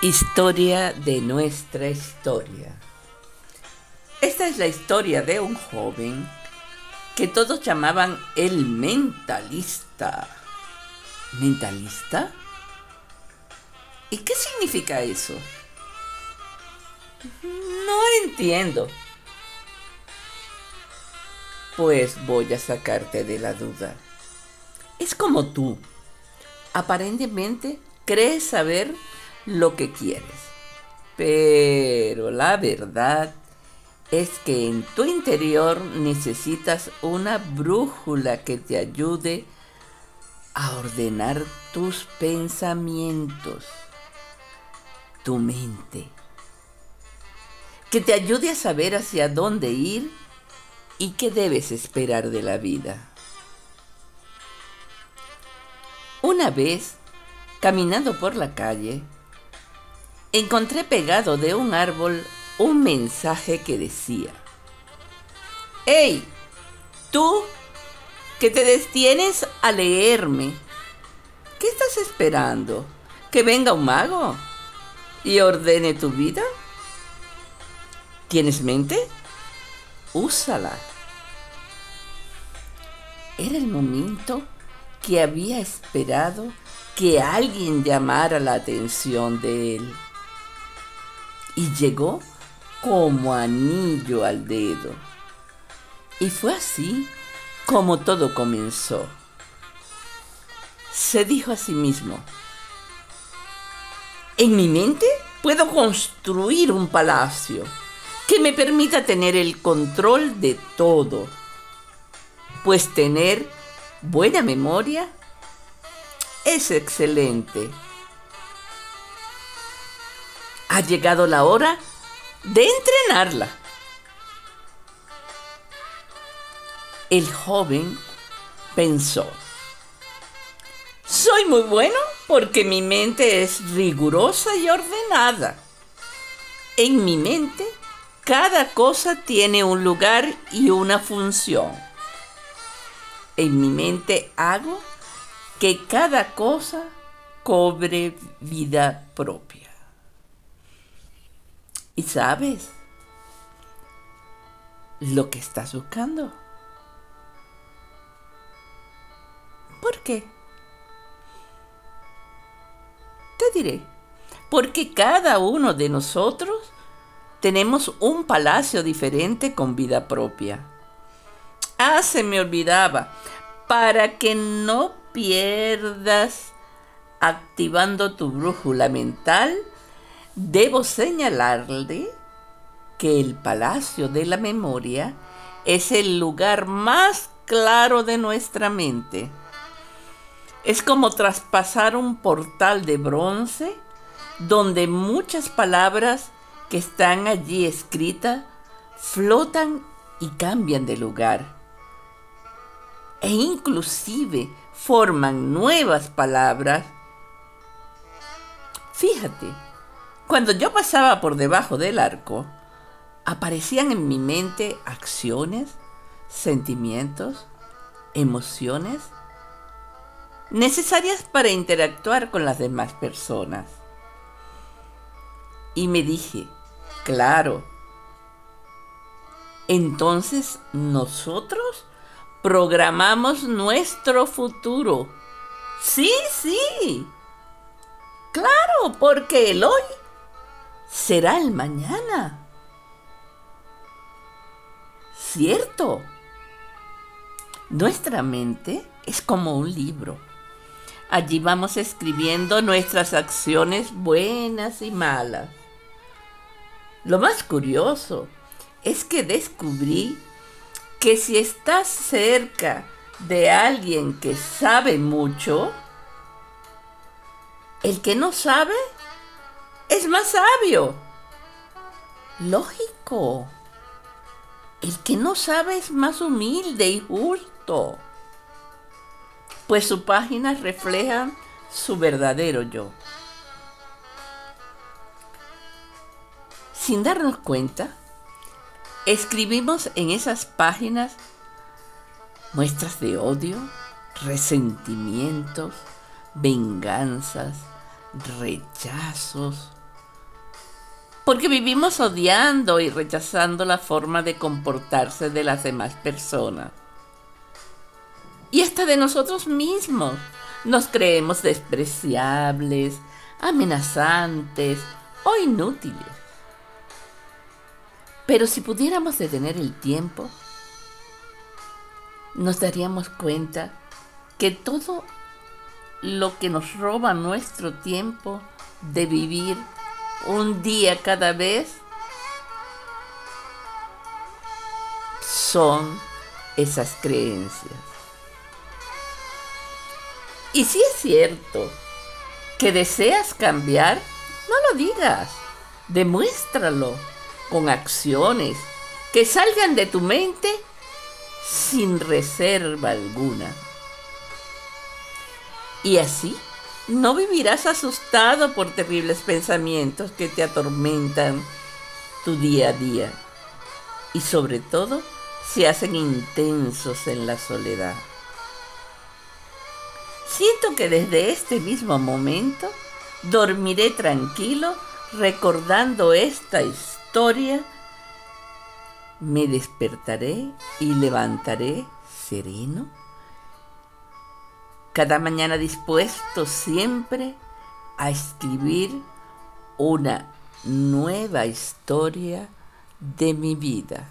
Historia de nuestra historia. Esta es la historia de un joven que todos llamaban el mentalista. ¿Mentalista? ¿Y qué significa eso? No entiendo. Pues voy a sacarte de la duda. Es como tú. Aparentemente crees saber lo que quieres. Pero la verdad es que en tu interior necesitas una brújula que te ayude a ordenar tus pensamientos, tu mente, que te ayude a saber hacia dónde ir y qué debes esperar de la vida. Una vez, caminando por la calle, encontré pegado de un árbol un mensaje que decía, ¡Hey! Tú que te destienes a leerme, ¿qué estás esperando? ¿Que venga un mago y ordene tu vida? ¿Tienes mente? Úsala. Era el momento que había esperado que alguien llamara la atención de él y llegó como anillo al dedo. Y fue así como todo comenzó. Se dijo a sí mismo, en mi mente puedo construir un palacio que me permita tener el control de todo, pues tener buena memoria es excelente ha llegado la hora de entrenarla. El joven pensó, soy muy bueno porque mi mente es rigurosa y ordenada. En mi mente, cada cosa tiene un lugar y una función. En mi mente hago que cada cosa cobre vida propia. ¿Y sabes lo que estás buscando? ¿Por qué? Te diré, porque cada uno de nosotros tenemos un palacio diferente con vida propia. Ah, se me olvidaba, para que no pierdas activando tu brújula mental, Debo señalarle que el Palacio de la Memoria es el lugar más claro de nuestra mente. Es como traspasar un portal de bronce donde muchas palabras que están allí escritas flotan y cambian de lugar. E inclusive forman nuevas palabras. Fíjate, cuando yo pasaba por debajo del arco, aparecían en mi mente acciones, sentimientos, emociones necesarias para interactuar con las demás personas. Y me dije, claro, entonces nosotros programamos nuestro futuro. Sí, sí. Claro, porque el hoy será el mañana. ¿Cierto? Nuestra mente es como un libro. Allí vamos escribiendo nuestras acciones buenas y malas. Lo más curioso es que descubrí que si estás cerca de alguien que sabe mucho, el que no sabe es más sabio. Lógico. El que no sabe es más humilde y justo, pues sus páginas reflejan su verdadero yo. Sin darnos cuenta, escribimos en esas páginas muestras de odio, resentimientos, venganzas, rechazos, porque vivimos odiando y rechazando la forma de comportarse de las demás personas. Y hasta de nosotros mismos. Nos creemos despreciables, amenazantes o inútiles. Pero si pudiéramos detener el tiempo, nos daríamos cuenta que todo lo que nos roba nuestro tiempo de vivir un día cada vez son esas creencias. Y si es cierto que deseas cambiar, no lo digas, demuéstralo con acciones que salgan de tu mente sin reserva alguna. Y así no vivirás asustado por terribles pensamientos que te atormentan tu día a día y sobre todo se hacen intensos en la soledad. Siento que desde este mismo momento dormiré tranquilo recordando esta historia. Me despertaré y levantaré sereno cada mañana dispuesto siempre a escribir una nueva historia de mi vida.